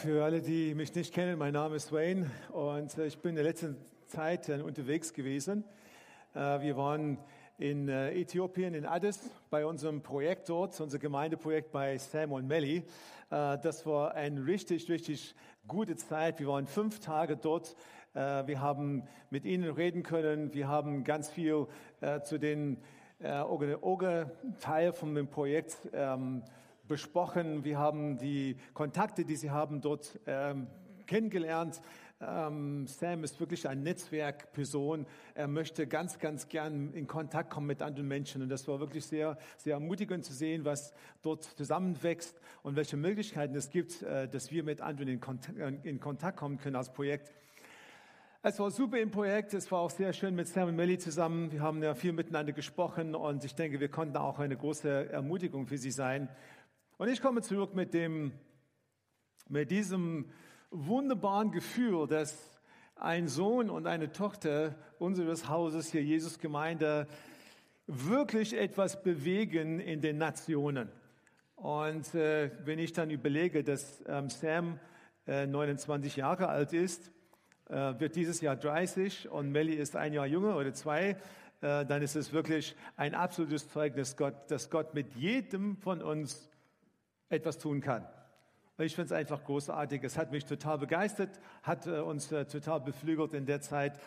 Für alle, die mich nicht kennen, mein Name ist Wayne und äh, ich bin in der letzten Zeit äh, unterwegs gewesen. Äh, wir waren in Äthiopien, in Addis, bei unserem Projekt dort, unser Gemeindeprojekt bei Sam und Melly. Das war eine richtig, richtig gute Zeit. Wir waren fünf Tage dort. Wir haben mit ihnen reden können. Wir haben ganz viel zu den Oge-Teil von dem Projekt ähm, besprochen. Wir haben die Kontakte, die sie haben, dort ähm, kennengelernt. Ähm, Sam ist wirklich eine Netzwerkperson. Er möchte ganz, ganz gern in Kontakt kommen mit anderen Menschen. Und das war wirklich sehr, sehr ermutigend zu sehen, was dort zusammenwächst und welche Möglichkeiten es gibt, äh, dass wir mit anderen in Kontakt, in Kontakt kommen können als Projekt. Es war super im Projekt. Es war auch sehr schön mit Sam und Melly zusammen. Wir haben ja viel miteinander gesprochen und ich denke, wir konnten auch eine große Ermutigung für sie sein. Und ich komme zurück mit, dem, mit diesem wunderbaren Gefühl, dass ein Sohn und eine Tochter unseres Hauses hier, Jesus Gemeinde, wirklich etwas bewegen in den Nationen. Und äh, wenn ich dann überlege, dass ähm, Sam äh, 29 Jahre alt ist, äh, wird dieses Jahr 30 und Melly ist ein Jahr jünger oder zwei, äh, dann ist es wirklich ein absolutes Zeugnis, Gott, dass Gott mit jedem von uns etwas tun kann. Ich finde es einfach großartig. Es hat mich total begeistert, hat äh, uns äh, total beflügelt in der Zeit.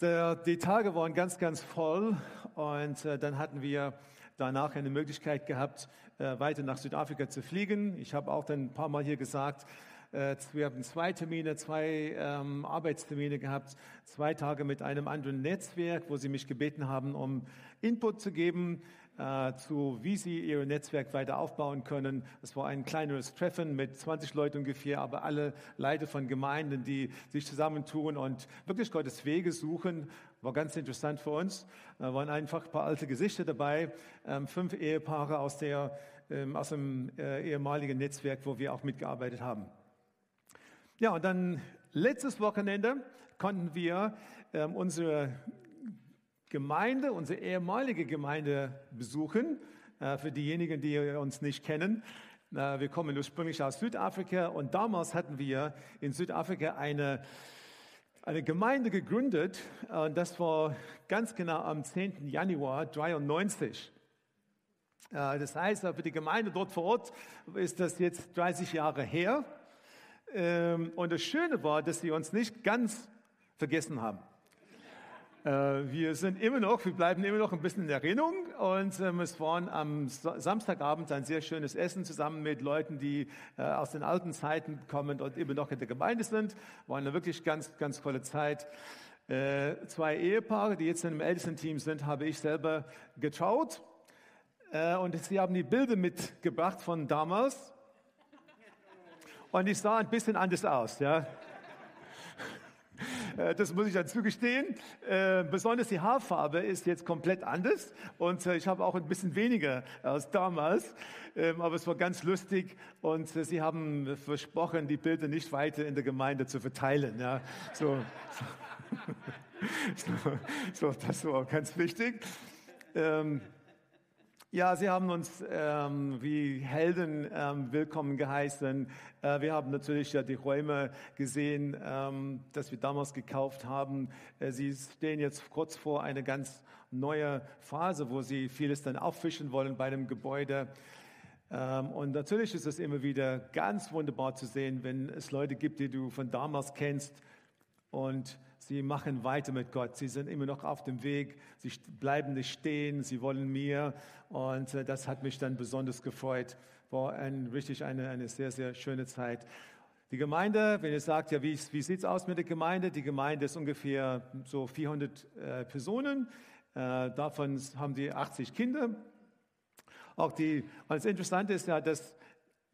Die Tage waren ganz, ganz voll und äh, dann hatten wir danach eine Möglichkeit gehabt, weiter nach Südafrika zu fliegen. Ich habe auch dann ein paar Mal hier gesagt, wir haben zwei Termine, zwei ähm, Arbeitstermine gehabt, zwei Tage mit einem anderen Netzwerk, wo sie mich gebeten haben, um Input zu geben äh, zu, wie sie ihr Netzwerk weiter aufbauen können. Es war ein kleineres Treffen mit 20 Leuten ungefähr, aber alle Leiter von Gemeinden, die sich zusammentun und wirklich Gottes Wege suchen. War ganz interessant für uns. Da waren einfach ein paar alte Gesichter dabei, ähm, fünf Ehepaare aus, der, ähm, aus dem äh, ehemaligen Netzwerk, wo wir auch mitgearbeitet haben. Ja, und dann letztes Wochenende konnten wir ähm, unsere Gemeinde, unsere ehemalige Gemeinde besuchen. Äh, für diejenigen, die uns nicht kennen. Äh, wir kommen ursprünglich aus Südafrika und damals hatten wir in Südafrika eine, eine Gemeinde gegründet. Und das war ganz genau am 10. Januar 93. Äh, das heißt, für die Gemeinde dort vor Ort ist das jetzt 30 Jahre her. Ähm, und das Schöne war, dass sie uns nicht ganz vergessen haben. Äh, wir sind immer noch, wir bleiben immer noch ein bisschen in Erinnerung und ähm, es war am Samstagabend ein sehr schönes Essen zusammen mit Leuten, die äh, aus den alten Zeiten kommen und immer noch in der Gemeinde sind. War eine wirklich ganz, ganz tolle Zeit. Äh, zwei Ehepaare, die jetzt in dem ältesten Team sind, habe ich selber getraut und sie haben die Bilder mitgebracht von damals und ich sah ein bisschen anders aus, ja. Äh, das muss ich dann zugestehen. Äh, besonders die Haarfarbe ist jetzt komplett anders und äh, ich habe auch ein bisschen weniger als damals, ähm, aber es war ganz lustig und sie haben versprochen, die Bilder nicht weiter in der Gemeinde zu verteilen. Ja, so, so, so das war ganz wichtig. Ja, Sie haben uns ähm, wie Helden ähm, willkommen geheißen. Äh, wir haben natürlich ja die Räume gesehen, ähm, dass wir damals gekauft haben. Äh, Sie stehen jetzt kurz vor einer ganz neuen Phase, wo Sie vieles dann auffischen wollen bei dem Gebäude. Ähm, und natürlich ist es immer wieder ganz wunderbar zu sehen, wenn es Leute gibt, die du von damals kennst und Sie machen weiter mit Gott. Sie sind immer noch auf dem Weg. Sie bleiben nicht stehen. Sie wollen mehr. Und äh, das hat mich dann besonders gefreut. War ein, richtig eine, eine sehr, sehr schöne Zeit. Die Gemeinde, wenn ihr sagt, ja, wie, wie sieht es aus mit der Gemeinde? Die Gemeinde ist ungefähr so 400 äh, Personen. Äh, davon haben sie 80 Kinder. Auch die, das Interessante ist ja, dass,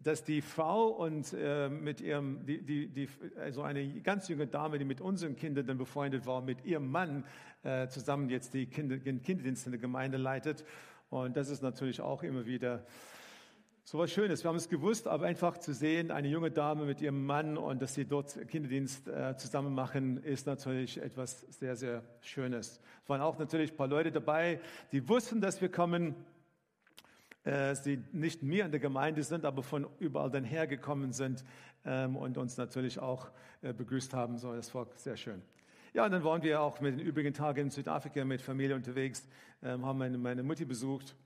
dass die Frau und äh, mit ihrem, die, die, die, also eine ganz junge Dame, die mit unseren Kindern dann befreundet war, mit ihrem Mann äh, zusammen jetzt die Kinder, Kinderdienste in der Gemeinde leitet. Und das ist natürlich auch immer wieder so was Schönes. Wir haben es gewusst, aber einfach zu sehen, eine junge Dame mit ihrem Mann und dass sie dort Kinderdienst äh, zusammen machen, ist natürlich etwas sehr, sehr Schönes. Es waren auch natürlich ein paar Leute dabei, die wussten, dass wir kommen, sie nicht mehr in der Gemeinde sind, aber von überall dann hergekommen sind ähm, und uns natürlich auch äh, begrüßt haben. So, das war sehr schön. Ja, und dann waren wir auch mit den übrigen Tagen in Südafrika mit Familie unterwegs, ähm, haben meine, meine Mutti besucht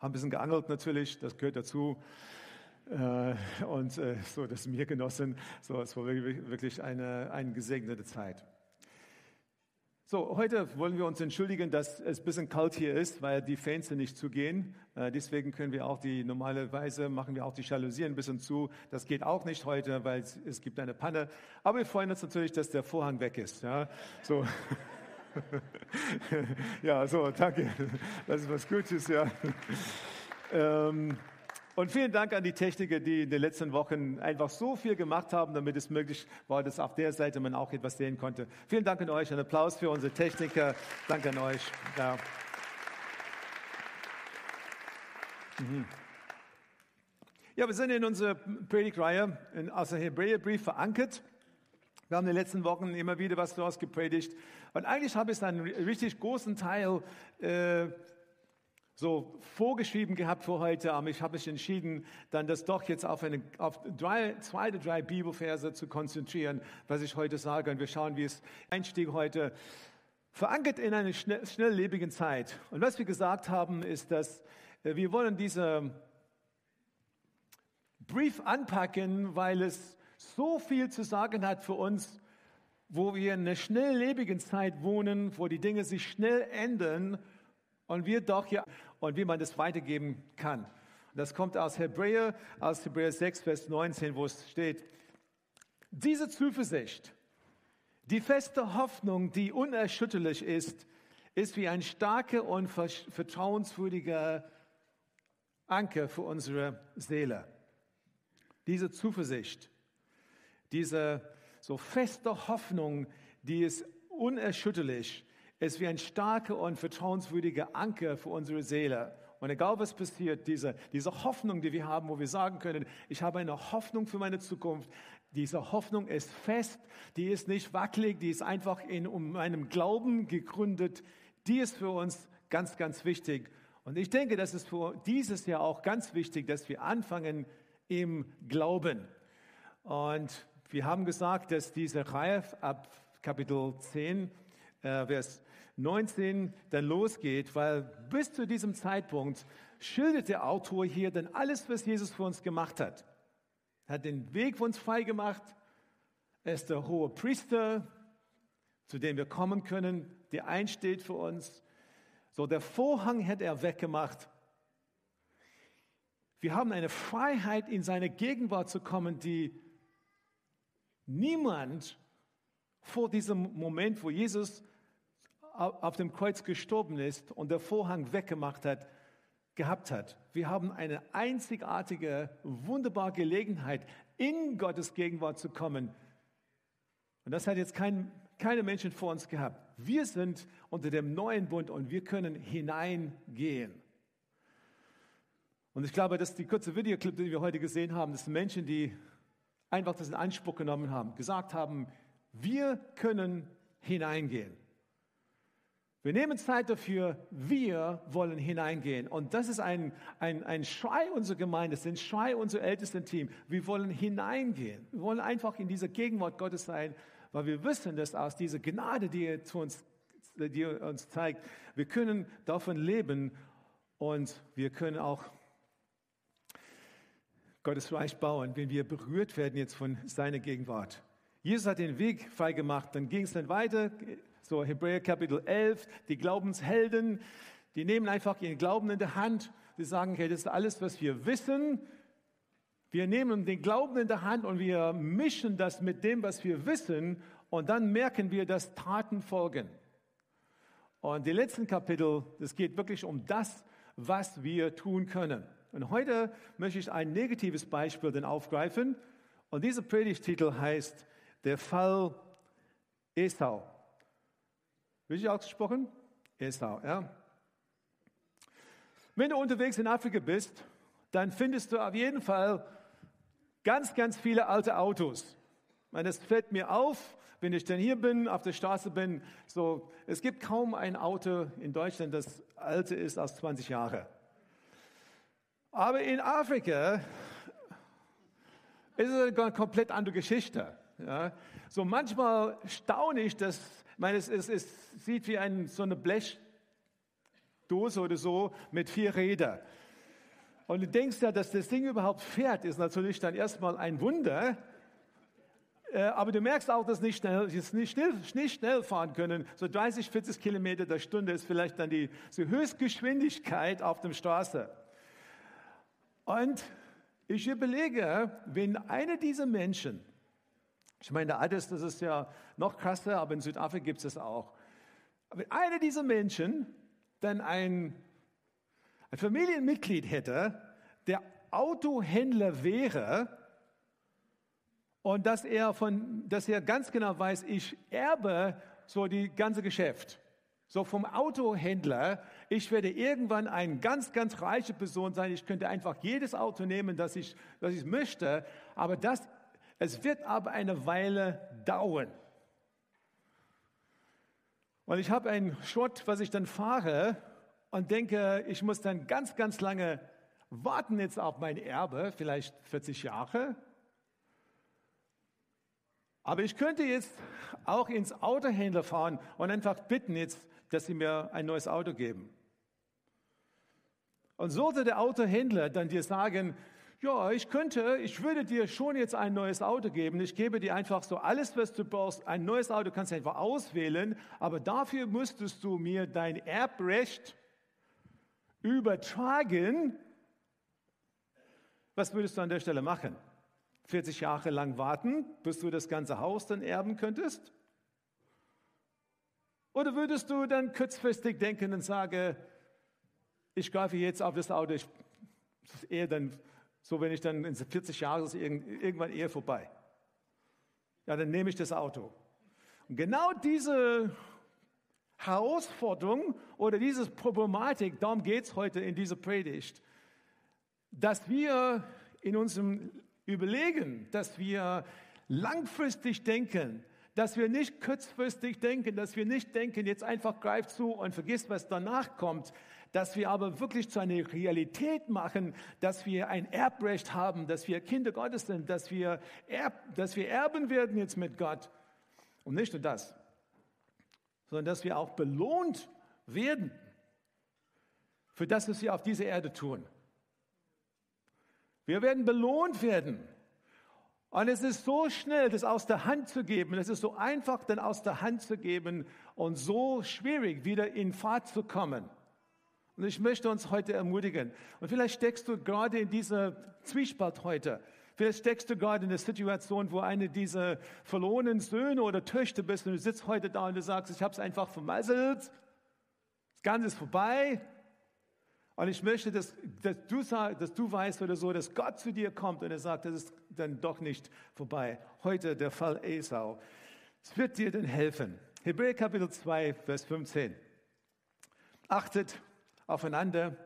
haben ein bisschen geangelt natürlich, das gehört dazu. Äh, und äh, so, das mir genossen. So, es war wirklich eine, eine gesegnete Zeit. So, heute wollen wir uns entschuldigen, dass es ein bisschen kalt hier ist, weil die Fenster nicht zugehen. Äh, deswegen können wir auch die, normalerweise machen wir auch die Jalousien ein bisschen zu. Das geht auch nicht heute, weil es, es gibt eine Panne. Aber wir freuen uns natürlich, dass der Vorhang weg ist. Ja, so. ja, so, danke. Das ist was Gutes, ja. Ähm, und vielen Dank an die Techniker, die in den letzten Wochen einfach so viel gemacht haben, damit es möglich war, dass auf der Seite man auch etwas sehen konnte. Vielen Dank an euch. Ein Applaus für unsere Techniker. Danke an euch. Ja. Mhm. Ja, wir sind in unserer Predigtreihe aus dem Hebräerbrief verankert. Wir haben in den letzten Wochen immer wieder was daraus gepredigt. Und eigentlich habe ich einen richtig großen Teil äh, so vorgeschrieben gehabt für heute, aber ich habe mich entschieden, dann das doch jetzt auf, eine, auf drei, zwei oder drei Bibelverse zu konzentrieren, was ich heute sage. Und wir schauen, wie es Einstieg heute verankert in einer schnell, schnelllebigen Zeit. Und was wir gesagt haben, ist, dass äh, wir wollen diesen Brief anpacken, weil es so viel zu sagen hat für uns, wo wir in einer schnelllebigen Zeit wohnen, wo die Dinge sich schnell ändern und wir doch hier und wie man das weitergeben kann. Das kommt aus Hebräer, aus Hebräer 6, Vers 19, wo es steht, diese Zuversicht, die feste Hoffnung, die unerschütterlich ist, ist wie ein starker und vertrauenswürdiger Anker für unsere Seele. Diese Zuversicht diese so feste Hoffnung, die ist unerschütterlich, ist wie ein starker und vertrauenswürdiger Anker für unsere Seele. Und egal was passiert, diese, diese Hoffnung, die wir haben, wo wir sagen können, ich habe eine Hoffnung für meine Zukunft, diese Hoffnung ist fest, die ist nicht wackelig, die ist einfach in meinem Glauben gegründet, die ist für uns ganz, ganz wichtig. Und ich denke, das ist für dieses Jahr auch ganz wichtig, dass wir anfangen im Glauben. Und wir haben gesagt, dass diese Reihe ab Kapitel 10, äh, Vers 19 dann losgeht, weil bis zu diesem Zeitpunkt schildert der Autor hier dann alles, was Jesus für uns gemacht hat. Er hat den Weg für uns frei gemacht. Er ist der hohe Priester, zu dem wir kommen können, der einsteht für uns. So, der Vorhang hat er weggemacht. Wir haben eine Freiheit, in seine Gegenwart zu kommen, die niemand vor diesem Moment, wo Jesus auf dem Kreuz gestorben ist und der Vorhang weggemacht hat, gehabt hat. Wir haben eine einzigartige, wunderbare Gelegenheit, in Gottes Gegenwart zu kommen. Und das hat jetzt kein, keine Menschen vor uns gehabt. Wir sind unter dem neuen Bund und wir können hineingehen. Und ich glaube, dass die kurze Videoclip, die wir heute gesehen haben, das sind Menschen, die einfach das in Anspruch genommen haben, gesagt haben, wir können hineingehen. Wir nehmen Zeit dafür, wir wollen hineingehen. Und das ist ein, ein, ein Schrei unserer Gemeinde, das ist ein Schrei unserer ältesten Team. Wir wollen hineingehen. Wir wollen einfach in dieser Gegenwart Gottes sein, weil wir wissen, dass aus dieser Gnade, die er, zu uns, die er uns zeigt, wir können davon leben und wir können auch Gottes Reich bauen, wenn wir berührt werden jetzt von seiner Gegenwart. Jesus hat den Weg freigemacht, dann ging es dann weiter, so Hebräer Kapitel 11, die Glaubenshelden, die nehmen einfach ihren Glauben in der Hand, sie sagen, okay, das ist alles, was wir wissen, wir nehmen den Glauben in der Hand und wir mischen das mit dem, was wir wissen und dann merken wir, dass Taten folgen. Und die letzten Kapitel, es geht wirklich um das, was wir tun können. Und heute möchte ich ein negatives Beispiel denn aufgreifen. Und dieser Predigtitel heißt Der Fall Esau. Richtig ausgesprochen? Esau, ja. Wenn du unterwegs in Afrika bist, dann findest du auf jeden Fall ganz, ganz viele alte Autos. Ich meine, das fällt mir auf, wenn ich dann hier bin, auf der Straße bin. So, es gibt kaum ein Auto in Deutschland, das älter ist als 20 Jahre. Aber in Afrika ist es eine komplett andere Geschichte. Ja. So manchmal staune ich, dass, ich meine, es, es, es sieht wie ein, so eine Blechdose oder so mit vier Rädern. Und du denkst ja, dass das Ding überhaupt fährt, ist natürlich dann erstmal ein Wunder. Äh, aber du merkst auch, dass nicht schnell, nicht schnell, nicht schnell fahren können. So 30, 40 Kilometer der Stunde ist vielleicht dann die so Höchstgeschwindigkeit auf der Straße. Und ich überlege, wenn einer dieser Menschen, ich meine, der Addis, das ist ja noch krasser, aber in Südafrika gibt es das auch. Wenn einer dieser Menschen dann ein ein Familienmitglied hätte, der Autohändler wäre und dass er, von, dass er ganz genau weiß, ich erbe so die ganze Geschäft. So vom Autohändler, ich werde irgendwann eine ganz, ganz reiche Person sein. Ich könnte einfach jedes Auto nehmen, das ich, das ich möchte. Aber das, es wird aber eine Weile dauern. Und ich habe einen Schrott, was ich dann fahre, und denke, ich muss dann ganz, ganz lange warten jetzt auf mein Erbe, vielleicht 40 Jahre. Aber ich könnte jetzt auch ins Autohändler fahren und einfach bitten jetzt, dass sie mir ein neues Auto geben. Und sollte der Autohändler dann dir sagen, ja, ich könnte, ich würde dir schon jetzt ein neues Auto geben. Ich gebe dir einfach so alles, was du brauchst. Ein neues Auto kannst du einfach auswählen, aber dafür müsstest du mir dein Erbrecht übertragen, was würdest du an der Stelle machen? 40 Jahre lang warten, bis du das ganze Haus dann erben könntest? Oder würdest du dann kurzfristig denken und sagen, ich greife jetzt auf das Auto, ich, eher dann, so wenn ich dann in 40 Jahren ist irgendwann eher vorbei. Ja, dann nehme ich das Auto. Und genau diese Herausforderung oder diese Problematik, darum geht es heute in dieser Predigt, dass wir in unserem Überlegen, dass wir langfristig denken, dass wir nicht kurzfristig denken, dass wir nicht denken, jetzt einfach greif zu und vergiss, was danach kommt, dass wir aber wirklich zu einer Realität machen, dass wir ein Erbrecht haben, dass wir Kinder Gottes sind, dass wir, erb, dass wir erben werden jetzt mit Gott. Und nicht nur das, sondern dass wir auch belohnt werden für das, was wir auf dieser Erde tun. Wir werden belohnt werden. Und es ist so schnell, das aus der Hand zu geben. Es ist so einfach, dann aus der Hand zu geben und so schwierig, wieder in Fahrt zu kommen. Und ich möchte uns heute ermutigen. Und vielleicht steckst du gerade in dieser Zwiespalt heute. Vielleicht steckst du gerade in der Situation, wo eine dieser verlorenen Söhne oder Töchter bist und du sitzt heute da und du sagst, ich habe es einfach vermasselt, das Ganze ist vorbei. Und ich möchte, dass, dass, du, dass du weißt oder so, dass Gott zu dir kommt und er sagt, das ist dann doch nicht vorbei. Heute der Fall Esau. Es wird dir denn helfen. Hebräer Kapitel 2, Vers 15. Achtet aufeinander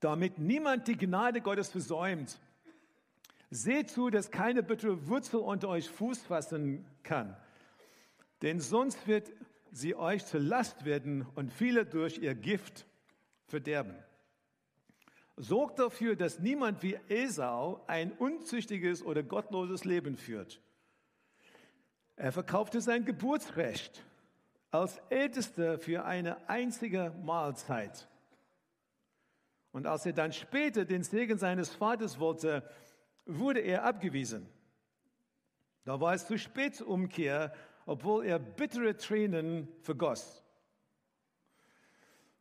damit niemand die Gnade Gottes versäumt. Seht zu, dass keine bittere Wurzel unter euch Fuß fassen kann, denn sonst wird sie euch zur Last werden und viele durch ihr Gift verderben. Sorgt dafür, dass niemand wie Esau ein unzüchtiges oder gottloses Leben führt. Er verkaufte sein Geburtsrecht als Ältester für eine einzige Mahlzeit. Und als er dann später den Segen seines Vaters wollte, wurde er abgewiesen. Da war es zu spät zur Umkehr, obwohl er bittere Tränen vergoss.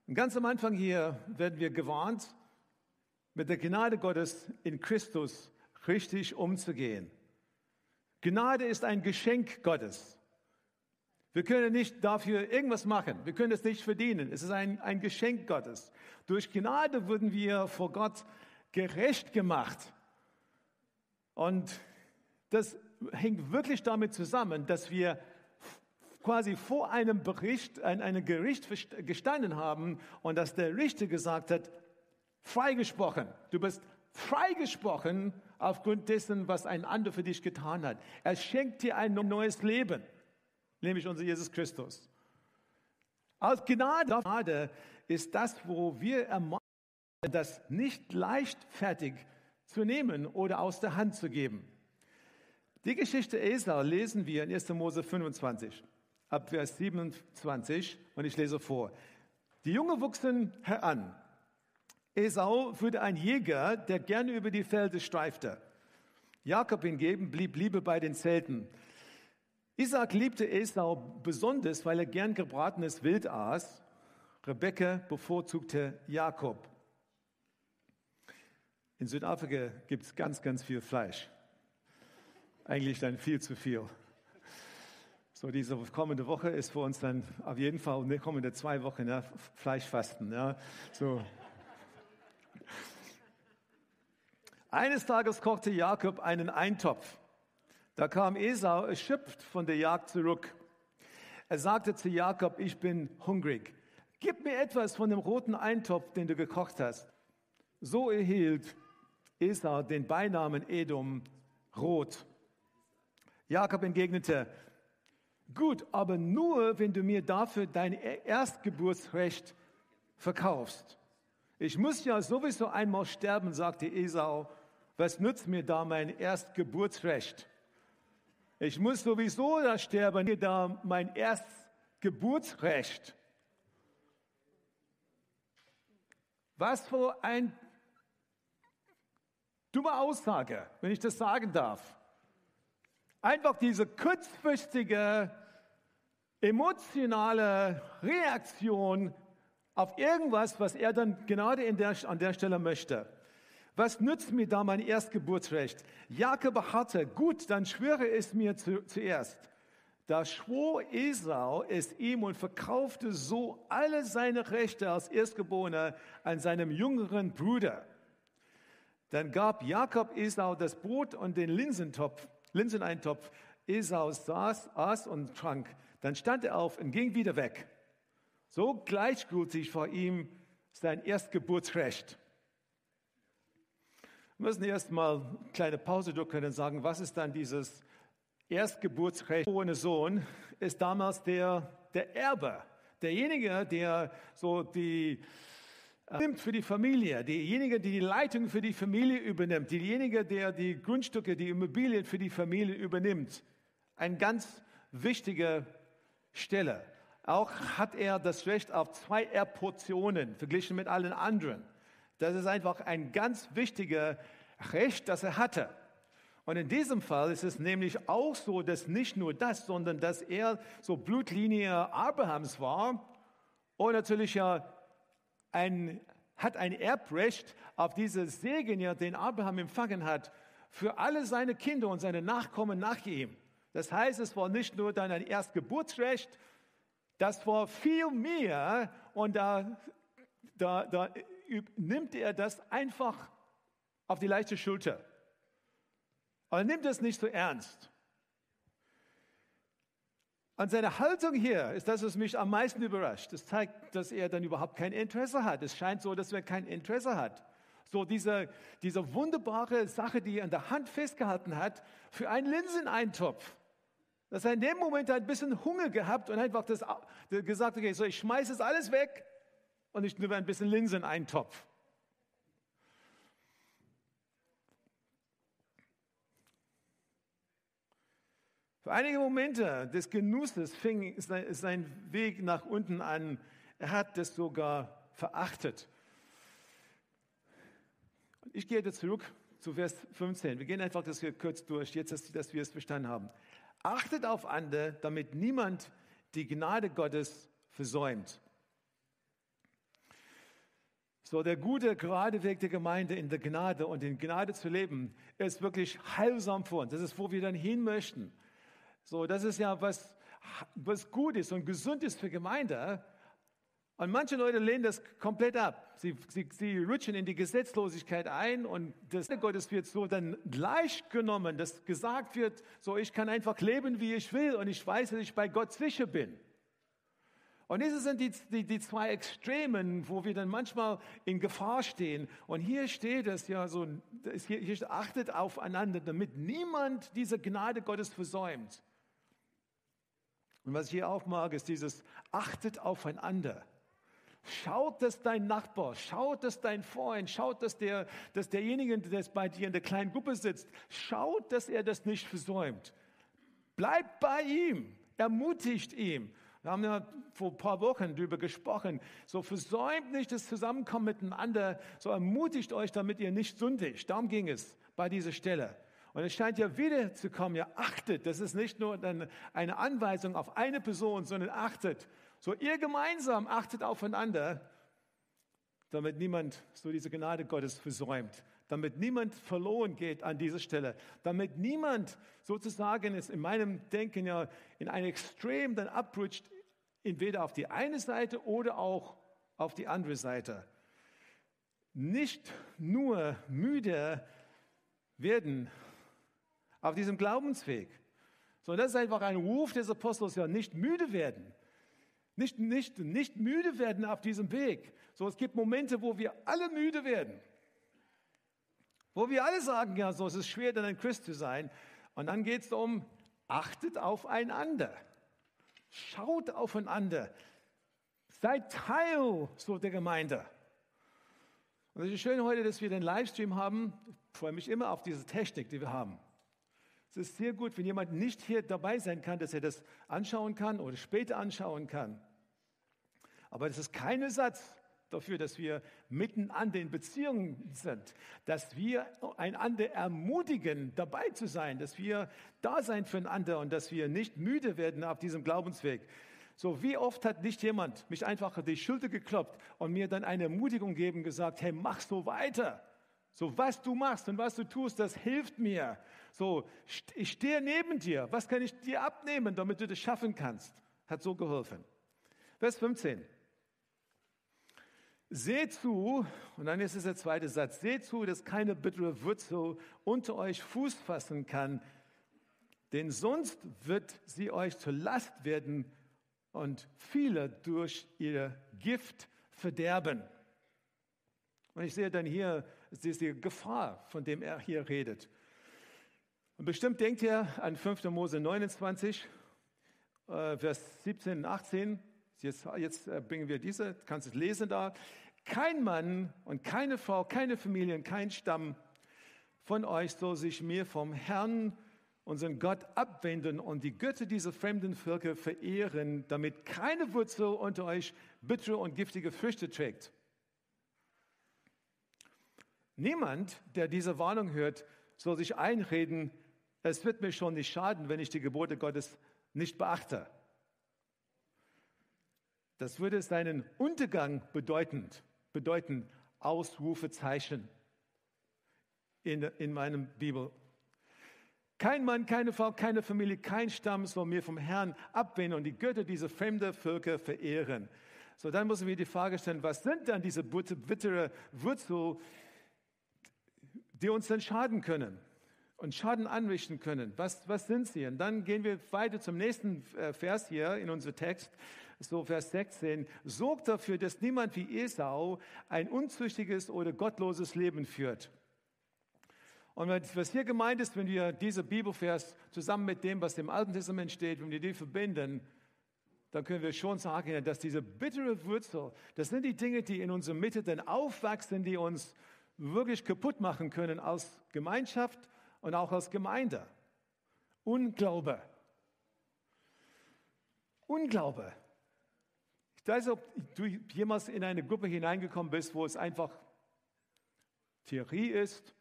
Und ganz am Anfang hier werden wir gewarnt, mit der Gnade Gottes in Christus richtig umzugehen. Gnade ist ein Geschenk Gottes. Wir können nicht dafür irgendwas machen. Wir können es nicht verdienen. Es ist ein, ein Geschenk Gottes. Durch Gnade wurden wir vor Gott gerecht gemacht. Und das hängt wirklich damit zusammen, dass wir quasi vor einem Bericht, ein, einem Gericht gestanden haben und dass der Richter gesagt hat, freigesprochen. Du bist freigesprochen aufgrund dessen, was ein anderer für dich getan hat. Er schenkt dir ein neues Leben, nämlich unser Jesus Christus. Aus Gnade, ist das, wo wir ermahnen, das nicht leichtfertig zu nehmen oder aus der Hand zu geben. Die Geschichte Esau lesen wir in 1. Mose 25, ab Vers 27, und ich lese vor. Die Jungen wuchsen heran. Esau wurde ein Jäger, der gerne über die Felder streifte. Jakob hingegen blieb lieber bei den Zelten. Isaac liebte Esau besonders, weil er gern gebratenes Wild aß. Rebekka bevorzugte Jakob. In Südafrika gibt es ganz, ganz viel Fleisch. Eigentlich dann viel zu viel. So, diese kommende Woche ist für uns dann auf jeden Fall, ne, kommende zwei Wochen, ja, Fleischfasten. Ja, so. Eines Tages kochte Jakob einen Eintopf. Da kam Esau erschöpft von der Jagd zurück. Er sagte zu Jakob, ich bin hungrig. Gib mir etwas von dem roten Eintopf, den du gekocht hast. So erhielt Esau den Beinamen Edom rot. Jakob entgegnete, gut, aber nur, wenn du mir dafür dein Erstgeburtsrecht verkaufst. Ich muss ja sowieso einmal sterben, sagte Esau. Was nützt mir da mein Erstgeburtsrecht? Ich muss sowieso da sterben, da mein Erstgeburtsrecht. Was für ein dumme Aussage, wenn ich das sagen darf. Einfach diese kurzfristige, emotionale Reaktion auf irgendwas, was er dann gerade der, an der Stelle möchte. Was nützt mir da mein Erstgeburtsrecht? Jakob hatte, gut, dann schwöre es mir zu, zuerst. Da schwor Esau es ihm und verkaufte so alle seine Rechte als Erstgeborener an seinem jüngeren Bruder. Dann gab Jakob Esau das Brot und den Linsentopf, Linseneintopf. Esau saß, aß und trank. Dann stand er auf und ging wieder weg. So gleichgültig vor ihm sein Erstgeburtsrecht. Wir müssen erst mal eine kleine Pause drücken und sagen, was ist dann dieses Erstgeburtsrecht ohne Sohn? Ist damals der, der Erbe, derjenige, der so die äh, nimmt für die Familie, derjenige, der die Leitung für die Familie übernimmt, derjenige, der die Grundstücke, die Immobilien für die Familie übernimmt. Eine ganz wichtige Stelle. Auch hat er das Recht auf zwei Erbportionen verglichen mit allen anderen. Das ist einfach ein ganz wichtiges Recht, das er hatte. Und in diesem Fall ist es nämlich auch so, dass nicht nur das, sondern dass er so Blutlinie Abrahams war und natürlich ja ein, hat ein Erbrecht auf diese Segen, ja, den Abraham empfangen hat, für alle seine Kinder und seine Nachkommen nach ihm. Das heißt, es war nicht nur dann ein Erstgeburtsrecht, das war viel mehr und da, da, da nimmt er das einfach auf die leichte Schulter. Aber er nimmt es nicht so ernst. Und seine Haltung hier ist das, was mich am meisten überrascht. Das zeigt, dass er dann überhaupt kein Interesse hat. Es scheint so, dass er kein Interesse hat. So diese, diese wunderbare Sache, die er in der Hand festgehalten hat, für einen Linseneintopf. Dass er in dem Moment ein bisschen Hunger gehabt und einfach das, gesagt, okay, so ich schmeiße es alles weg und ich nehme ein bisschen Linseneintopf. Für einige Momente des Genusses fing sein Weg nach unten an. Er hat das sogar verachtet. Ich gehe jetzt zurück zu Vers 15. Wir gehen einfach das hier kurz durch, jetzt, dass wir es verstanden haben. Achtet auf andere, damit niemand die Gnade Gottes versäumt. So, der gute, gerade Weg der Gemeinde in der Gnade und in Gnade zu leben, ist wirklich heilsam für uns. Das ist, wo wir dann hin möchten. So, das ist ja was, was gut ist und gesund ist für Gemeinde. Und manche Leute lehnen das komplett ab. Sie, sie, sie rutschen in die Gesetzlosigkeit ein und das Gottes wird so dann leicht genommen, dass gesagt wird, so ich kann einfach leben, wie ich will und ich weiß, dass ich bei Gott sicher bin. Und diese sind die, die, die zwei Extremen, wo wir dann manchmal in Gefahr stehen. Und hier steht es ja so, hier, hier achtet aufeinander, damit niemand diese Gnade Gottes versäumt. Und was ich hier auch mag, ist dieses achtet aufeinander. Schaut, dass dein Nachbar, schaut, dass dein Freund, schaut, dass, der, dass derjenige, der bei dir in der kleinen Gruppe sitzt, schaut, dass er das nicht versäumt. Bleibt bei ihm, ermutigt ihn. Wir haben ja vor ein paar Wochen darüber gesprochen. So versäumt nicht das Zusammenkommen miteinander, so ermutigt euch, damit ihr nicht sündigt. Darum ging es bei dieser Stelle. Und es scheint ja wieder zu kommen, ja achtet, das ist nicht nur eine Anweisung auf eine Person, sondern achtet. So ihr gemeinsam achtet aufeinander, damit niemand so diese Gnade Gottes versäumt, damit niemand verloren geht an dieser Stelle, damit niemand sozusagen ist in meinem Denken ja in ein Extrem dann abrutscht, entweder auf die eine Seite oder auch auf die andere Seite. Nicht nur müde werden auf diesem Glaubensweg, sondern das ist einfach ein Ruf des Apostels, ja nicht müde werden. Nicht, nicht, nicht müde werden auf diesem Weg. So, es gibt Momente, wo wir alle müde werden. Wo wir alle sagen, ja, so, es ist schwer, dann ein Christ zu sein. Und dann geht es um, achtet aufeinander. Schaut aufeinander. Seid Teil so der Gemeinde. Und es ist schön heute, dass wir den Livestream haben. Ich freue mich immer auf diese Technik, die wir haben. Es ist sehr gut, wenn jemand nicht hier dabei sein kann, dass er das anschauen kann oder später anschauen kann. Aber das ist kein Ersatz dafür, dass wir mitten an den Beziehungen sind, dass wir einander ermutigen, dabei zu sein, dass wir da sein füreinander und dass wir nicht müde werden auf diesem Glaubensweg. So, wie oft hat nicht jemand mich einfach die Schulter geklopft und mir dann eine Ermutigung gegeben, gesagt, hey, mach so weiter. So, was du machst und was du tust, das hilft mir. So, ich stehe neben dir. Was kann ich dir abnehmen, damit du das schaffen kannst? Hat so geholfen. Vers 15. Seht zu, und dann ist es der zweite Satz, seht zu, dass keine bittere Wurzel unter euch Fuß fassen kann, denn sonst wird sie euch zur Last werden und viele durch ihr Gift verderben. Und ich sehe dann hier, es ist die Gefahr, von dem er hier redet. Und bestimmt denkt ihr an 5. Mose 29, äh, Vers 17 und 18. Jetzt, jetzt äh, bringen wir diese, kannst es lesen da. Kein Mann und keine Frau, keine Familie, kein Stamm von euch soll sich mir vom Herrn, unseren Gott, abwenden und die Götter dieser fremden Völker verehren, damit keine Wurzel unter euch bittere und giftige Früchte trägt. Niemand, der diese Warnung hört, soll sich einreden, es wird mir schon nicht schaden, wenn ich die Gebote Gottes nicht beachte. Das würde seinen Untergang bedeuten, bedeuten Ausrufezeichen in, in meinem Bibel. Kein Mann, keine Frau, keine Familie, kein Stamm soll mir vom Herrn abwenden und die Götter dieser fremden Völker verehren. So, dann müssen wir die Frage stellen, was sind dann diese bittere Wurzel, die uns dann schaden können? Und Schaden anrichten können. Was, was sind sie? Und dann gehen wir weiter zum nächsten äh, Vers hier in unserem Text, so Vers 16. Sorgt dafür, dass niemand wie Esau ein unzüchtiges oder gottloses Leben führt. Und was hier gemeint ist, wenn wir diese Bibelvers zusammen mit dem, was im Alten Testament steht, wenn wir die verbinden, dann können wir schon sagen, dass diese bittere Wurzel, das sind die Dinge, die in unserer Mitte dann aufwachsen, die uns wirklich kaputt machen können als Gemeinschaft und auch als Gemeinde. Unglaube. Unglaube. Ich weiß nicht, ob du jemals in eine Gruppe hineingekommen bist, wo es einfach Theorie ist,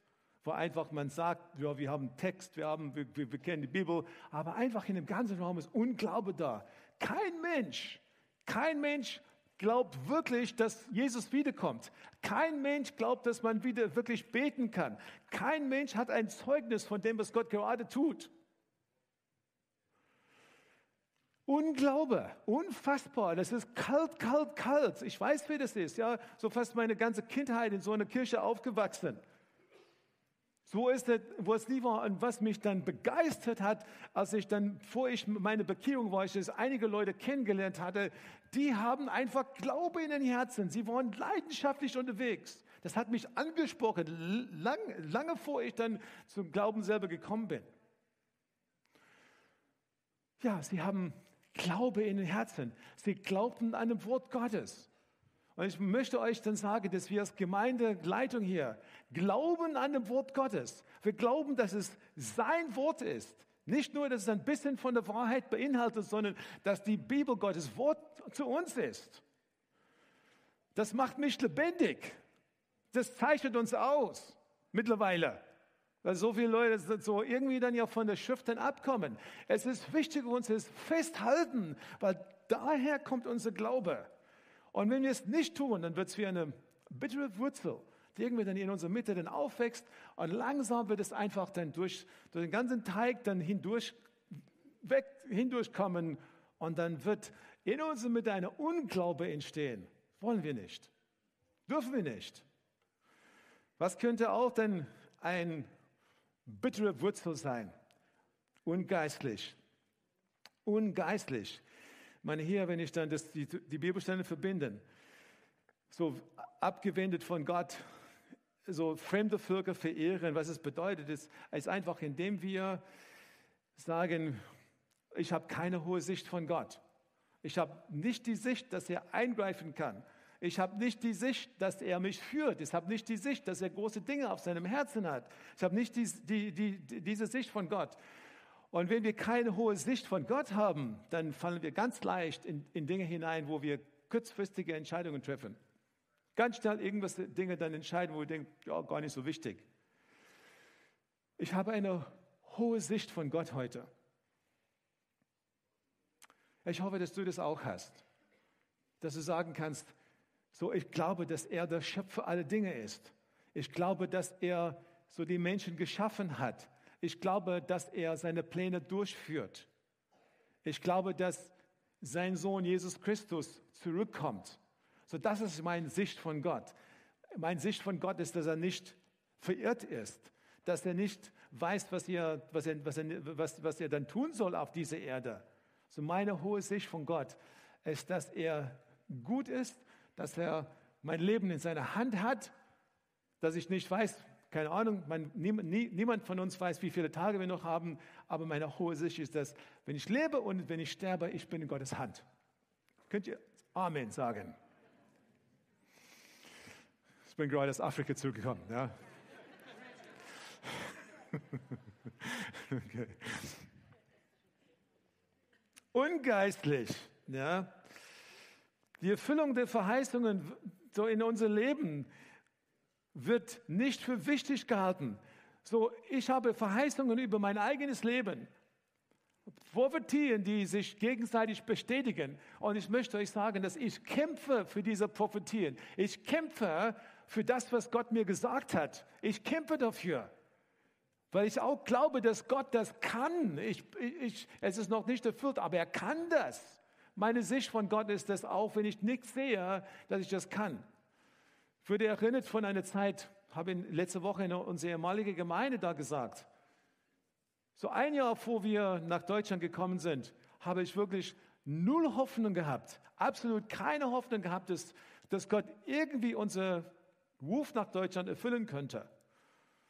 wo einfach man sagt, ja, wir haben Text, wir, haben, wir, wir kennen die Bibel, aber einfach in dem ganzen Raum ist Unglaube da. Kein Mensch, kein Mensch glaubt wirklich, dass Jesus wiederkommt. Kein Mensch glaubt, dass man wieder wirklich beten kann. Kein Mensch hat ein Zeugnis von dem, was Gott gerade tut. Unglaube, unfassbar. Das ist kalt, kalt, kalt. Ich weiß, wie das ist. Ja, so fast meine ganze Kindheit in so einer Kirche aufgewachsen. So ist es, wo es nie war. Und was mich dann begeistert hat, als ich dann, vor ich meine Bekehrung war, ich das einige Leute kennengelernt hatte, die haben einfach Glaube in den Herzen. Sie waren leidenschaftlich unterwegs. Das hat mich angesprochen, lang, lange vor ich dann zum Glauben selber gekommen bin. Ja, sie haben Glaube in den Herzen. Sie glaubten an dem Wort Gottes. Und ich möchte euch dann sagen, dass wir als Gemeindeleitung hier glauben an dem Wort Gottes. Wir glauben, dass es sein Wort ist. Nicht nur, dass es ein bisschen von der Wahrheit beinhaltet, sondern dass die Bibel Gottes Wort zu uns ist. Das macht mich lebendig. Das zeichnet uns aus mittlerweile. Weil so viele Leute so irgendwie dann ja von der Schrift dann abkommen. Es ist wichtig uns, es festhalten, weil daher kommt unser Glaube. Und wenn wir es nicht tun, dann wird es wie eine bittere Wurzel, die irgendwie dann in unserer Mitte dann aufwächst und langsam wird es einfach dann durch, durch den ganzen Teig dann hindurch, weg, hindurchkommen und dann wird in unserer Mitte eine Unglaube entstehen. Wollen wir nicht. Dürfen wir nicht. Was könnte auch denn ein bittere Wurzel sein. Ungeistlich. Ungeistlich. Meine, hier, wenn ich dann das, die, die Bibelstellen verbinde, so abgewendet von Gott, so fremde Völker verehren, was es bedeutet, ist, ist einfach, indem wir sagen, ich habe keine hohe Sicht von Gott. Ich habe nicht die Sicht, dass er eingreifen kann. Ich habe nicht die Sicht, dass er mich führt. Ich habe nicht die Sicht, dass er große Dinge auf seinem Herzen hat. Ich habe nicht die, die, die, diese Sicht von Gott. Und wenn wir keine hohe Sicht von Gott haben, dann fallen wir ganz leicht in, in Dinge hinein, wo wir kurzfristige Entscheidungen treffen. Ganz schnell irgendwas Dinge dann entscheiden, wo wir denken, ja, gar nicht so wichtig. Ich habe eine hohe Sicht von Gott heute. Ich hoffe, dass du das auch hast. Dass du sagen kannst, so, ich glaube, dass er der Schöpfer aller Dinge ist. Ich glaube, dass er so die Menschen geschaffen hat. Ich glaube, dass er seine Pläne durchführt. Ich glaube, dass sein Sohn Jesus Christus zurückkommt. So, das ist meine Sicht von Gott. Meine Sicht von Gott ist, dass er nicht verirrt ist, dass er nicht weiß, was er, was er, was er, was, was er dann tun soll auf dieser Erde. So, meine hohe Sicht von Gott ist, dass er gut ist dass er mein Leben in seiner Hand hat, dass ich nicht weiß, keine Ahnung, man, nie, nie, niemand von uns weiß, wie viele Tage wir noch haben, aber meine hohe Sicht ist, dass wenn ich lebe und wenn ich sterbe, ich bin in Gottes Hand. Könnt ihr Amen sagen? Ich bin gerade aus Afrika zurückgekommen. Ja. okay. Ungeistlich. Ja. Die Erfüllung der Verheißungen so in unser Leben wird nicht für wichtig gehalten. So, ich habe Verheißungen über mein eigenes Leben. Prophetien, die sich gegenseitig bestätigen. Und ich möchte euch sagen, dass ich kämpfe für diese Prophetien. Ich kämpfe für das, was Gott mir gesagt hat. Ich kämpfe dafür. Weil ich auch glaube, dass Gott das kann. Ich, ich, es ist noch nicht erfüllt, aber er kann das. Meine Sicht von Gott ist das auch, wenn ich nichts sehe, dass ich das kann. Ich wurde erinnert von einer Zeit, habe ich letzte Woche in unserer ehemalige Gemeinde da gesagt. So ein Jahr vor wir nach Deutschland gekommen sind, habe ich wirklich null Hoffnung gehabt, absolut keine Hoffnung gehabt, dass, dass Gott irgendwie unser Ruf nach Deutschland erfüllen könnte.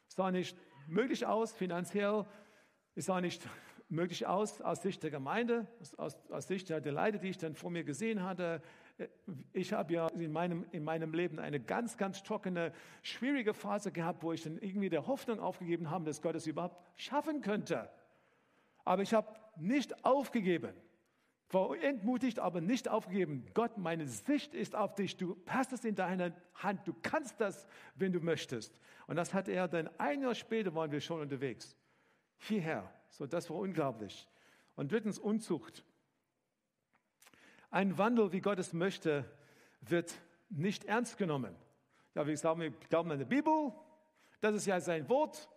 Es sah nicht möglich aus, finanziell, es sah nicht möglich aus aus Sicht der Gemeinde, aus, aus Sicht der Leute, die ich dann vor mir gesehen hatte. Ich habe ja in meinem, in meinem Leben eine ganz, ganz trockene, schwierige Phase gehabt, wo ich dann irgendwie der Hoffnung aufgegeben habe, dass Gott es überhaupt schaffen könnte. Aber ich habe nicht aufgegeben. War entmutigt, aber nicht aufgegeben. Gott, meine Sicht ist auf dich. Du hast es in deiner Hand. Du kannst das, wenn du möchtest. Und das hat er dann ein Jahr später waren wir schon unterwegs. Hierher. So, das war unglaublich. Und drittens Unzucht. Ein Wandel, wie Gott es möchte, wird nicht ernst genommen. Ja, wir sagen, wir glauben an die Bibel, das ist ja sein Wort.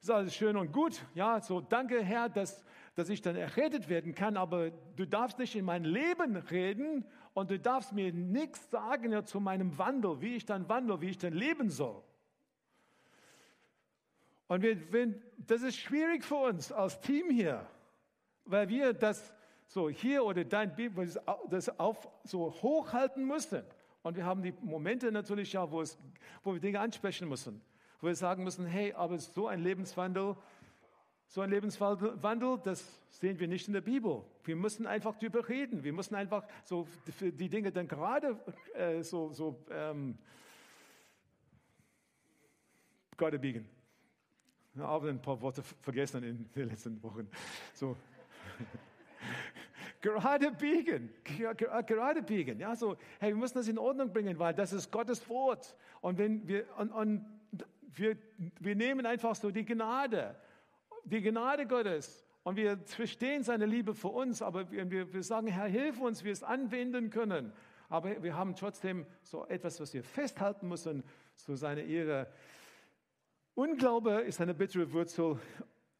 ist alles schön und gut. Ja, so danke Herr, dass, dass ich dann errettet werden kann, aber du darfst nicht in mein Leben reden und du darfst mir nichts sagen ja, zu meinem Wandel, wie ich dann wandle, wie ich dann leben soll. Und wir, wenn, das ist schwierig für uns als Team hier, weil wir das so hier oder dein Bibel das auf so hochhalten müssen. Und wir haben die Momente natürlich ja, wo, es, wo wir Dinge ansprechen müssen, wo wir sagen müssen, hey, aber so ein Lebenswandel, so ein Lebenswandel, das sehen wir nicht in der Bibel. Wir müssen einfach darüber reden. Wir müssen einfach so die Dinge dann gerade äh, so, so ähm, gerade biegen. Ich habe ein paar Worte vergessen in den letzten Wochen. So. gerade biegen, gerade biegen. Ja, so, hey, wir müssen das in Ordnung bringen, weil das ist Gottes Wort. Und wenn wir, und, und wir, wir nehmen einfach so die Gnade, die Gnade Gottes. Und wir verstehen seine Liebe für uns, aber wir, wir sagen, Herr, hilf uns, wir es anwenden können. Aber wir haben trotzdem so etwas, was wir festhalten müssen, so seine Ehre. Unglaube ist eine bittere Wurzel,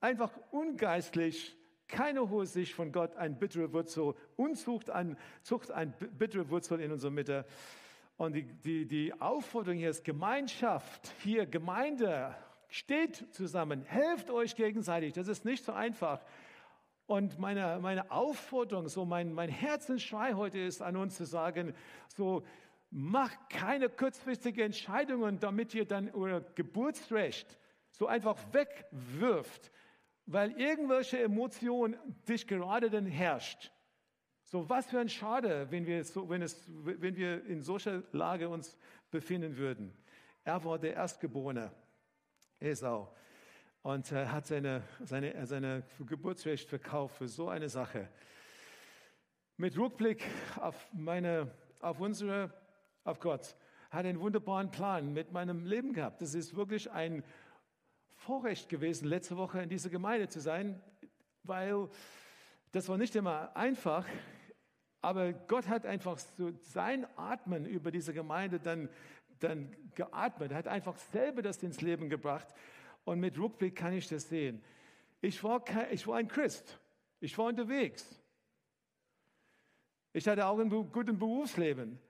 einfach ungeistlich, keine hohe Sicht von Gott, ein bittere Wurzel, Unzucht, ein, Zucht, ein bittere Wurzel in unserer Mitte. Und die, die, die Aufforderung hier ist Gemeinschaft, hier Gemeinde, steht zusammen, helft euch gegenseitig. Das ist nicht so einfach. Und meine, meine Aufforderung, so mein, mein Herzensschrei heute ist an uns zu sagen, so macht keine kurzfristigen Entscheidungen, damit ihr dann euer Geburtsrecht so einfach wegwirft weil irgendwelche Emotion dich gerade dann herrscht. So was für ein Schade, wenn wir, so, wenn, es, wenn wir in solcher Lage uns befinden würden. Er war der Erstgeborene, Esau, und er hat seine, seine, seine Geburtsrecht verkauft für so eine Sache. Mit Rückblick auf meine, auf unsere, auf Gott, hat einen wunderbaren Plan mit meinem Leben gehabt. Das ist wirklich ein Vorrecht gewesen, letzte Woche in dieser Gemeinde zu sein, weil das war nicht immer einfach, aber Gott hat einfach so sein Atmen über diese Gemeinde dann, dann geatmet, er hat einfach selber das ins Leben gebracht und mit Rückblick kann ich das sehen. Ich war, kein, ich war ein Christ, ich war unterwegs. Ich hatte auch ein gutes Berufsleben.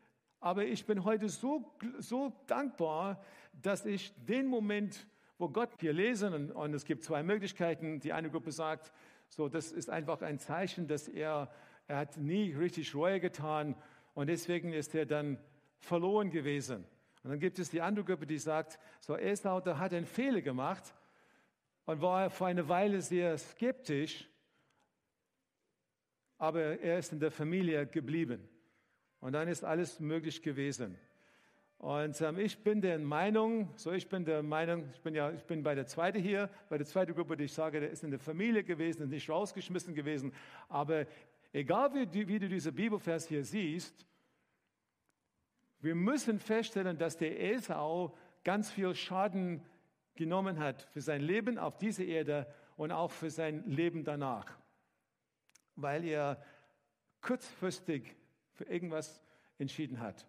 Aber ich bin heute so, so dankbar, dass ich den Moment wo Gott hier lesen und, es gibt zwei Möglichkeiten. Die eine Gruppe sagt, so, das ist einfach ein Zeichen, dass er, er hat nie richtig Reue getan und deswegen ist er dann verloren gewesen. Und dann gibt es die andere Gruppe, die sagt, so Esau, da hat einen Fehler gemacht und war vor einer Weile sehr skeptisch, aber er ist in der Familie geblieben. Und dann ist alles möglich gewesen. Und ähm, ich bin der Meinung, so ich bin der Meinung, ich bin ja, ich bin bei der zweiten hier, bei der zweiten Gruppe, die ich sage, der ist in der Familie gewesen, ist nicht rausgeschmissen gewesen. Aber egal wie, wie du diese Bibelvers hier siehst, wir müssen feststellen, dass der Esau ganz viel Schaden genommen hat für sein Leben auf dieser Erde und auch für sein Leben danach, weil er kurzfristig für irgendwas entschieden hat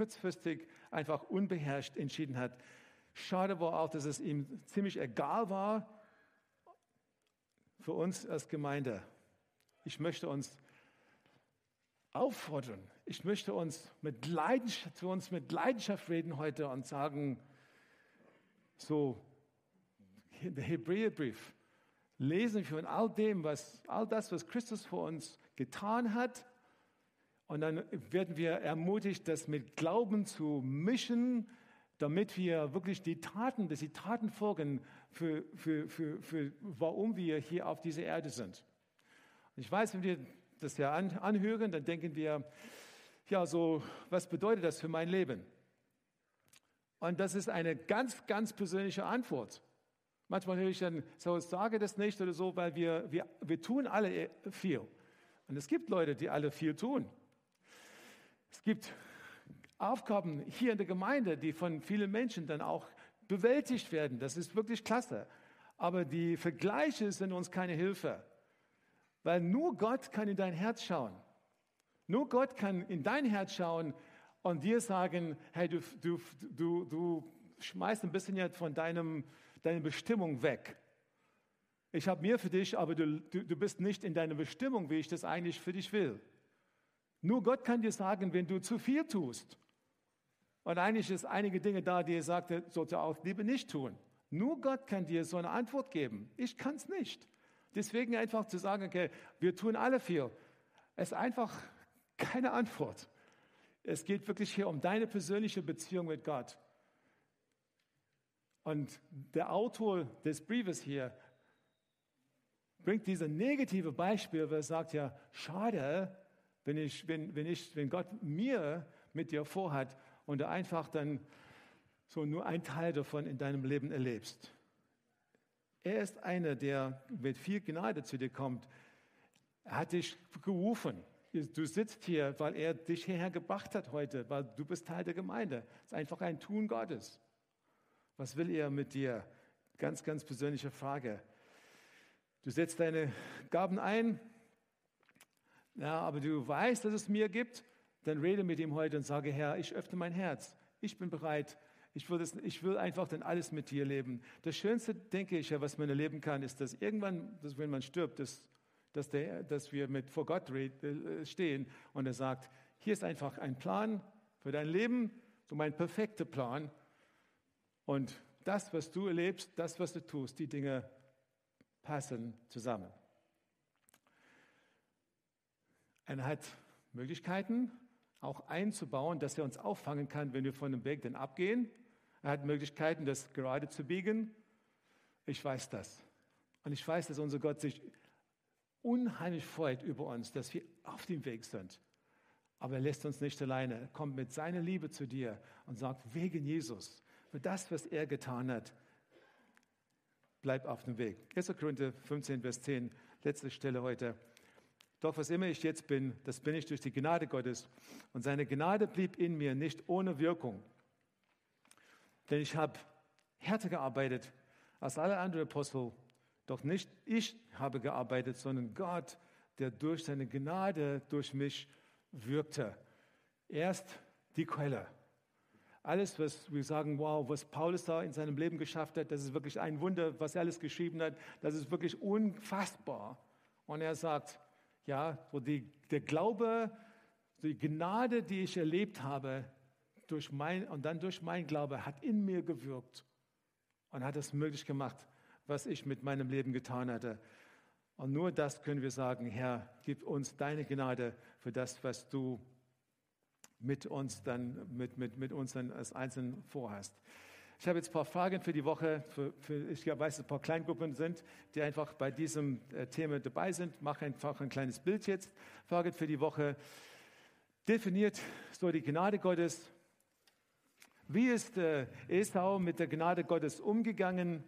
kurzfristig einfach unbeherrscht entschieden hat. Schade war auch, dass es ihm ziemlich egal war für uns als Gemeinde. Ich möchte uns auffordern, ich möchte uns mit Leidenschaft, zu uns mit Leidenschaft reden heute und sagen, so, der Hebräerbrief, lesen wir von all dem, was, all das, was Christus für uns getan hat, und dann werden wir ermutigt, das mit Glauben zu mischen, damit wir wirklich die Taten, dass die Taten folgen, für, für, für, für warum wir hier auf dieser Erde sind. Und ich weiß, wenn wir das ja anhören, dann denken wir, ja, so, was bedeutet das für mein Leben? Und das ist eine ganz, ganz persönliche Antwort. Manchmal höre ich dann, so, sage das nicht oder so, weil wir, wir, wir tun alle viel. Und es gibt Leute, die alle viel tun. Es gibt Aufgaben hier in der Gemeinde, die von vielen Menschen dann auch bewältigt werden. Das ist wirklich klasse. Aber die Vergleiche sind uns keine Hilfe, weil nur Gott kann in dein Herz schauen. Nur Gott kann in dein Herz schauen und dir sagen, hey, du, du, du, du schmeißt ein bisschen jetzt von deinem, deiner Bestimmung weg. Ich habe mehr für dich, aber du, du, du bist nicht in deiner Bestimmung, wie ich das eigentlich für dich will. Nur Gott kann dir sagen, wenn du zu viel tust. Und eigentlich ist einige Dinge da, die er sagte, sollte auch lieber nicht tun. Nur Gott kann dir so eine Antwort geben. Ich kann es nicht. Deswegen einfach zu sagen, okay, wir tun alle viel. Es ist einfach keine Antwort. Es geht wirklich hier um deine persönliche Beziehung mit Gott. Und der Autor des Briefes hier bringt dieses negative Beispiel, wo er sagt ja, schade, wenn, ich, wenn, wenn, ich, wenn Gott mir mit dir vorhat und du einfach dann so nur ein Teil davon in deinem Leben erlebst. Er ist einer, der mit viel Gnade zu dir kommt. Er hat dich gerufen. Du sitzt hier, weil er dich hierher gebracht hat heute, weil du bist Teil der Gemeinde. Es ist einfach ein Tun Gottes. Was will er mit dir? Ganz, ganz persönliche Frage. Du setzt deine Gaben ein, ja, aber du weißt, dass es mir gibt, dann rede mit ihm heute und sage, Herr, ich öffne mein Herz. Ich bin bereit. Ich will, das, ich will einfach dann alles mit dir leben. Das Schönste, denke ich, was man erleben kann, ist, dass irgendwann, dass wenn man stirbt, dass, dass, der, dass wir mit vor Gott äh, stehen und er sagt, hier ist einfach ein Plan für dein Leben, so mein perfekter Plan. Und das, was du erlebst, das, was du tust, die Dinge passen zusammen. Er hat Möglichkeiten auch einzubauen, dass er uns auffangen kann, wenn wir von dem Weg dann abgehen. Er hat Möglichkeiten, das gerade zu biegen. Ich weiß das. Und ich weiß, dass unser Gott sich unheimlich freut über uns, dass wir auf dem Weg sind. Aber er lässt uns nicht alleine. Er kommt mit seiner Liebe zu dir und sagt, wegen Jesus, für das, was er getan hat, bleib auf dem Weg. 1. Korinther 15, Vers 10, letzte Stelle heute. Doch was immer ich jetzt bin, das bin ich durch die Gnade Gottes. Und seine Gnade blieb in mir nicht ohne Wirkung. Denn ich habe härter gearbeitet als alle anderen Apostel. Doch nicht ich habe gearbeitet, sondern Gott, der durch seine Gnade durch mich wirkte. Erst die Quelle. Alles, was wir sagen, wow, was Paulus da in seinem Leben geschafft hat, das ist wirklich ein Wunder, was er alles geschrieben hat, das ist wirklich unfassbar. Und er sagt, ja, so die, der Glaube, die Gnade, die ich erlebt habe, durch mein, und dann durch mein Glaube, hat in mir gewirkt und hat es möglich gemacht, was ich mit meinem Leben getan hatte. Und nur das können wir sagen, Herr, gib uns deine Gnade für das, was du mit uns dann, mit, mit, mit uns dann als Einzelnen vorhast. Ich habe jetzt ein paar Fragen für die Woche. Für, für, ich weiß, dass ein paar Kleingruppen sind, die einfach bei diesem äh, Thema dabei sind. Mache einfach ein kleines Bild jetzt. Frage für die Woche. Definiert so die Gnade Gottes. Wie ist äh, Esau mit der Gnade Gottes umgegangen?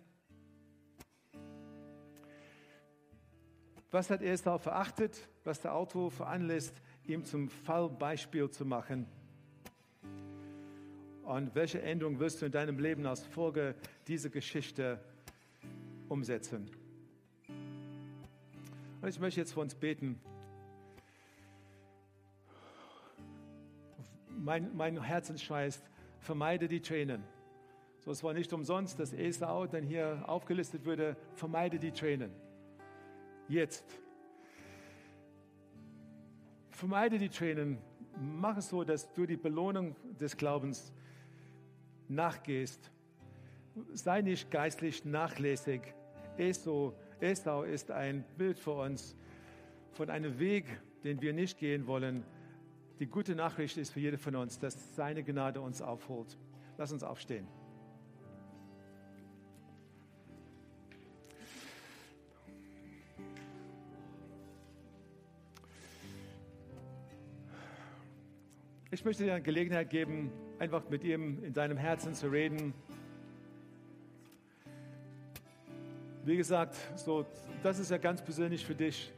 Was hat Esau verachtet, was der Autor veranlasst, ihm zum Fallbeispiel zu machen? Und welche Änderung wirst du in deinem Leben als Folge dieser Geschichte umsetzen? Und ich möchte jetzt für uns beten. Mein, mein Herzensschrei ist, vermeide die Tränen. So, es war nicht umsonst, dass Esau dann hier aufgelistet würde, vermeide die Tränen. Jetzt. Vermeide die Tränen. Mach es so, dass du die Belohnung des Glaubens nachgehst. Sei nicht geistlich nachlässig. Esau, Esau ist ein Bild für uns von einem Weg, den wir nicht gehen wollen. Die gute Nachricht ist für jede von uns, dass seine Gnade uns aufholt. Lass uns aufstehen. Ich möchte dir eine Gelegenheit geben, einfach mit ihm in deinem Herzen zu reden. Wie gesagt, so, das ist ja ganz persönlich für dich.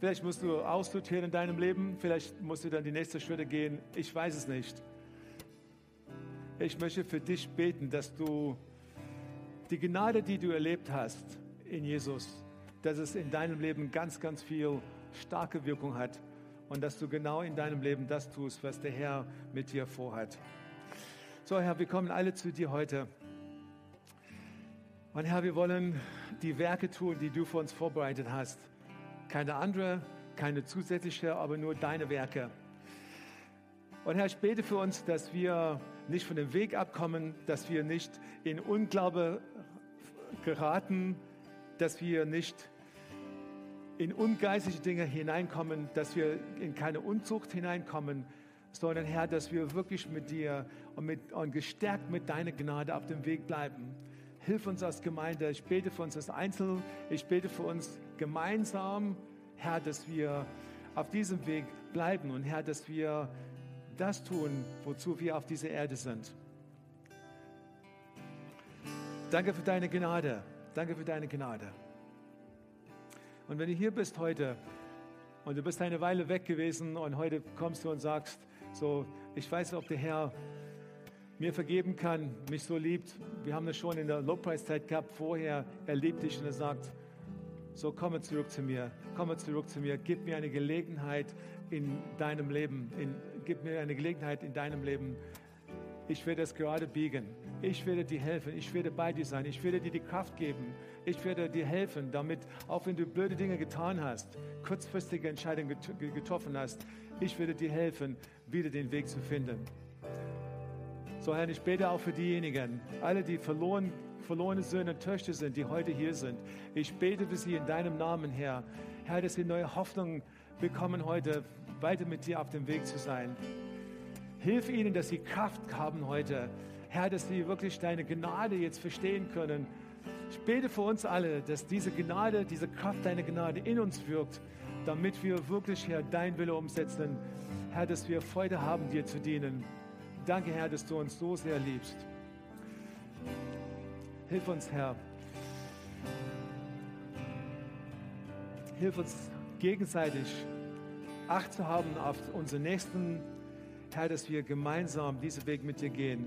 Vielleicht musst du aussortieren in deinem Leben, vielleicht musst du dann die nächsten Schritte gehen. Ich weiß es nicht. Ich möchte für dich beten, dass du die Gnade, die du erlebt hast in Jesus, dass es in deinem Leben ganz, ganz viel starke Wirkung hat und dass du genau in deinem Leben das tust, was der Herr mit dir vorhat. So, Herr, wir kommen alle zu dir heute. Und Herr, wir wollen die Werke tun, die du für uns vorbereitet hast. Keine andere, keine zusätzliche, aber nur deine Werke. Und Herr, ich bete für uns, dass wir nicht von dem Weg abkommen, dass wir nicht in Unglaube geraten, dass wir nicht in ungeistliche Dinge hineinkommen, dass wir in keine Unzucht hineinkommen, sondern Herr, dass wir wirklich mit dir und, mit, und gestärkt mit deiner Gnade auf dem Weg bleiben. Hilf uns als Gemeinde. Ich bete für uns als Einzel. Ich bete für uns gemeinsam, Herr, dass wir auf diesem Weg bleiben und Herr, dass wir das tun, wozu wir auf dieser Erde sind. Danke für deine Gnade. Danke für deine Gnade. Und wenn du hier bist heute und du bist eine Weile weg gewesen und heute kommst du und sagst, so, ich weiß, ob der Herr mir vergeben kann, mich so liebt. Wir haben das schon in der Lobpreiszeit gehabt vorher. Er liebt dich und er sagt, so komme zurück zu mir, komme zurück zu mir, gib mir eine Gelegenheit in deinem Leben, in, gib mir eine Gelegenheit in deinem Leben. Ich werde es gerade biegen. Ich werde dir helfen. Ich werde bei dir sein. Ich werde dir die Kraft geben. Ich werde dir helfen, damit, auch wenn du blöde Dinge getan hast, kurzfristige Entscheidungen getroffen hast, ich werde dir helfen, wieder den Weg zu finden. So, Herr, ich bete auch für diejenigen, alle, die verloren, verlorene Söhne und Töchter sind, die heute hier sind. Ich bete für sie in deinem Namen, Herr. Herr, dass sie neue Hoffnung bekommen heute, weiter mit dir auf dem Weg zu sein. Hilf ihnen, dass sie Kraft haben heute. Herr, dass sie wirklich deine Gnade jetzt verstehen können. Ich bete für uns alle, dass diese Gnade, diese Kraft deiner Gnade in uns wirkt, damit wir wirklich, Herr, dein Wille umsetzen. Herr, dass wir Freude haben, dir zu dienen. Danke, Herr, dass du uns so sehr liebst. Hilf uns, Herr. Hilf uns gegenseitig Acht zu haben auf unseren Nächsten. Herr, dass wir gemeinsam diesen Weg mit dir gehen,